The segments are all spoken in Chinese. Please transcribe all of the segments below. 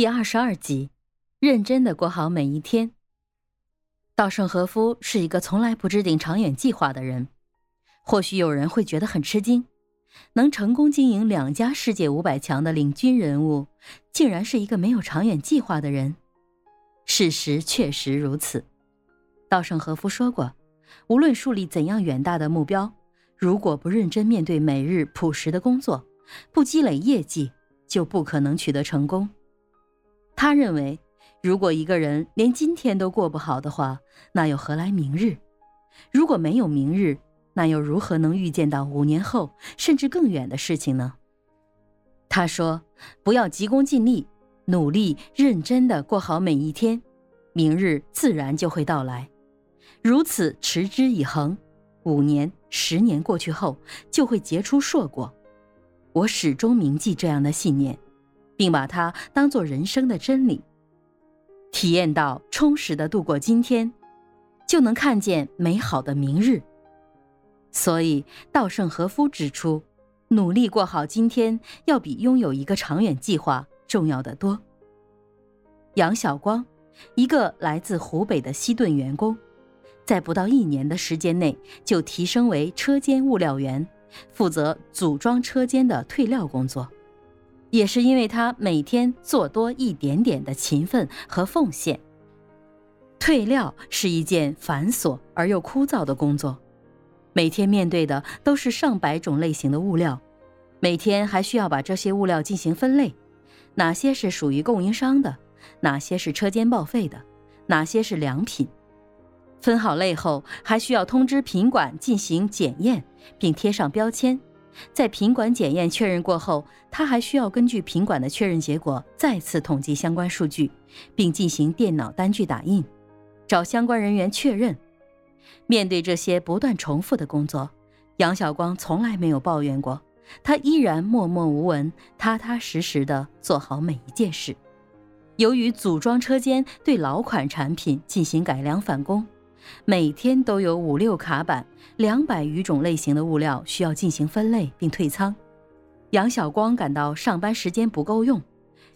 第二十二集，认真的过好每一天。稻盛和夫是一个从来不制定长远计划的人。或许有人会觉得很吃惊，能成功经营两家世界五百强的领军人物，竟然是一个没有长远计划的人。事实确实如此。稻盛和夫说过，无论树立怎样远大的目标，如果不认真面对每日朴实的工作，不积累业绩，就不可能取得成功。他认为，如果一个人连今天都过不好的话，那又何来明日？如果没有明日，那又如何能预见到五年后甚至更远的事情呢？他说：“不要急功近利，努力认真的过好每一天，明日自然就会到来。如此持之以恒，五年、十年过去后，就会结出硕果。我始终铭记这样的信念。”并把它当做人生的真理，体验到充实的度过今天，就能看见美好的明日。所以，稻盛和夫指出，努力过好今天，要比拥有一个长远计划重要的多。杨晓光，一个来自湖北的西顿员工，在不到一年的时间内就提升为车间物料员，负责组装车间的退料工作。也是因为他每天做多一点点的勤奋和奉献。退料是一件繁琐而又枯燥的工作，每天面对的都是上百种类型的物料，每天还需要把这些物料进行分类，哪些是属于供应商的，哪些是车间报废的，哪些是良品。分好类后，还需要通知品管进行检验，并贴上标签。在品管检验确认过后，他还需要根据品管的确认结果再次统计相关数据，并进行电脑单据打印，找相关人员确认。面对这些不断重复的工作，杨晓光从来没有抱怨过，他依然默默无闻、踏踏实实地做好每一件事。由于组装车间对老款产品进行改良返工。每天都有五六卡板、两百余种类型的物料需要进行分类并退仓。杨晓光感到上班时间不够用，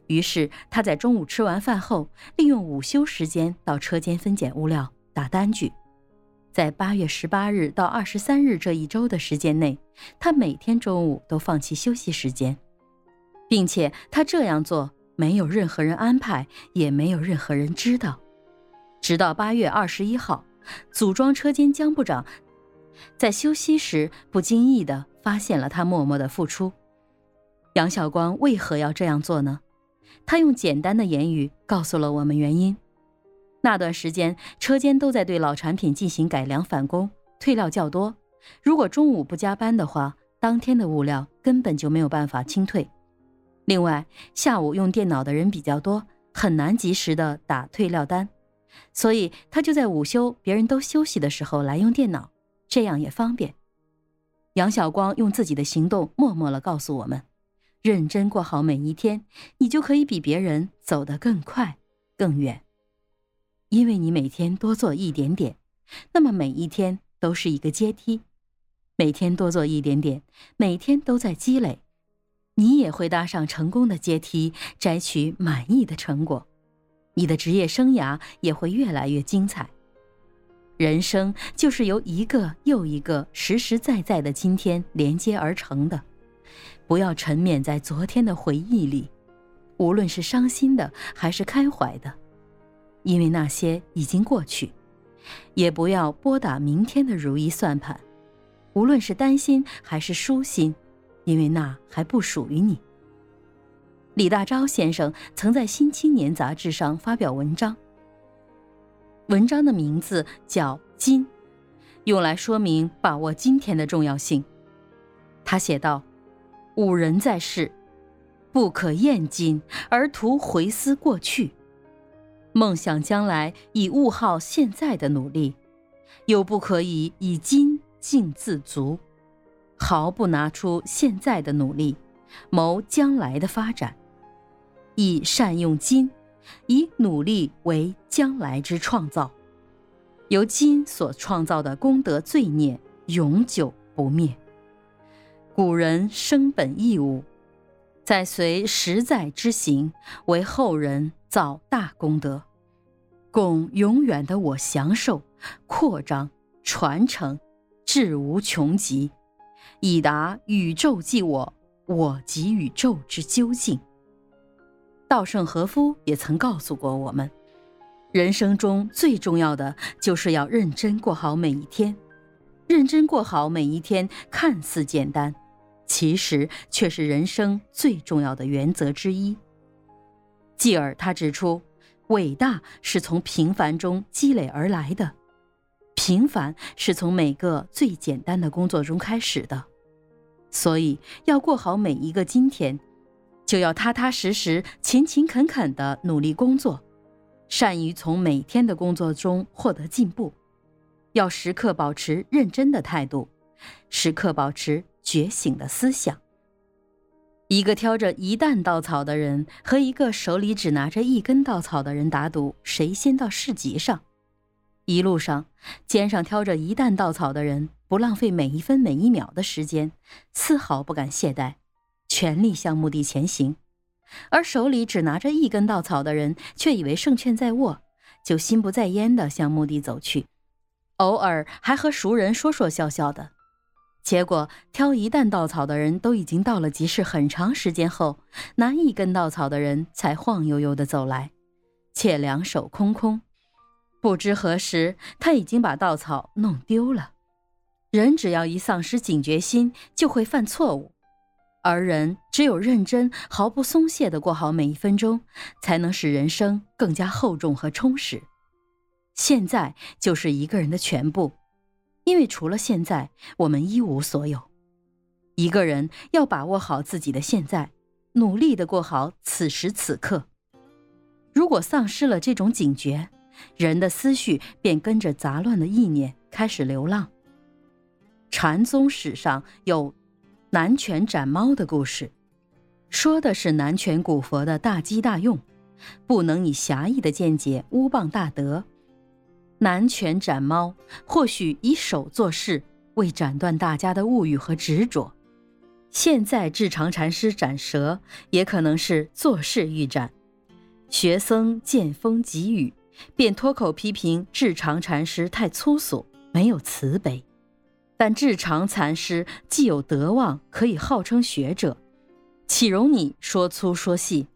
于是他在中午吃完饭后，利用午休时间到车间分拣物料、打单据。在八月十八日到二十三日这一周的时间内，他每天中午都放弃休息时间，并且他这样做没有任何人安排，也没有任何人知道。直到八月二十一号。组装车间江部长在休息时不经意地发现了他默默的付出。杨晓光为何要这样做呢？他用简单的言语告诉了我们原因。那段时间，车间都在对老产品进行改良返工，退料较多。如果中午不加班的话，当天的物料根本就没有办法清退。另外，下午用电脑的人比较多，很难及时的打退料单。所以他就在午休，别人都休息的时候来用电脑，这样也方便。杨晓光用自己的行动默默了告诉我们：认真过好每一天，你就可以比别人走得更快、更远。因为你每天多做一点点，那么每一天都是一个阶梯，每天多做一点点，每天都在积累，你也会搭上成功的阶梯，摘取满意的成果。你的职业生涯也会越来越精彩。人生就是由一个又一个实实在在的今天连接而成的。不要沉湎在昨天的回忆里，无论是伤心的还是开怀的，因为那些已经过去；也不要拨打明天的如意算盘，无论是担心还是舒心，因为那还不属于你。李大钊先生曾在《新青年》杂志上发表文章，文章的名字叫《今》，用来说明把握今天的重要性。他写道：“吾人在世，不可厌今而图回思过去；梦想将来以物耗现在的努力，又不可以以今尽自足，毫不拿出现在的努力，谋将来的发展。”以善用今，以努力为将来之创造，由今所创造的功德罪孽永久不灭。古人生本义务，在随实在之行，为后人造大功德，供永远的我享受、扩张、传承，至无穷极，以达宇宙即我，我即宇宙之究竟。稻盛和夫也曾告诉过我们，人生中最重要的就是要认真过好每一天。认真过好每一天，看似简单，其实却是人生最重要的原则之一。继而，他指出，伟大是从平凡中积累而来的，平凡是从每个最简单的工作中开始的。所以，要过好每一个今天，就要踏踏实实、勤勤恳恳地努力工作，善于从每天的工作中获得进步。要时刻保持认真的态度，时刻保持觉醒的思想。一个挑着一担稻草的人和一个手里只拿着一根稻草的人打赌，谁先到市集上？一路上，肩上挑着一担稻草的人不浪费每一分每一秒的时间，丝毫不敢懈怠，全力向墓地前行；而手里只拿着一根稻草的人却以为胜券在握，就心不在焉地向墓地走去。偶尔还和熟人说说笑笑的，结果挑一担稻草的人都已经到了集市很长时间后，拿一根稻草的人才晃悠悠的走来，且两手空空。不知何时，他已经把稻草弄丢了。人只要一丧失警觉心，就会犯错误；而人只有认真、毫不松懈的过好每一分钟，才能使人生更加厚重和充实。现在就是一个人的全部，因为除了现在，我们一无所有。一个人要把握好自己的现在，努力的过好此时此刻。如果丧失了这种警觉，人的思绪便跟着杂乱的意念开始流浪。禅宗史上有南拳斩猫的故事，说的是南拳古佛的大机大用，不能以狭义的见解污谤大德。南拳斩猫，或许以手做事，为斩断大家的物欲和执着；现在智常禅师斩蛇，也可能是做事欲斩。学僧见风即雨，便脱口批评智常禅师太粗俗，没有慈悲。但智常禅师既有德望，可以号称学者，岂容你说粗说细？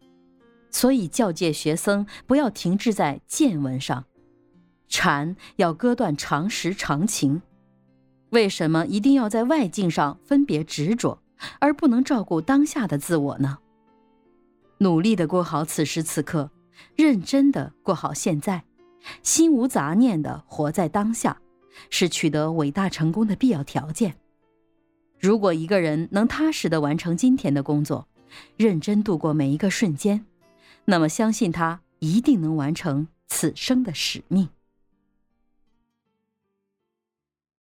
所以教诫学僧不要停滞在见闻上。禅要割断常识常情，为什么一定要在外境上分别执着，而不能照顾当下的自我呢？努力的过好此时此刻，认真的过好现在，心无杂念的活在当下，是取得伟大成功的必要条件。如果一个人能踏实的完成今天的工作，认真度过每一个瞬间，那么相信他一定能完成此生的使命。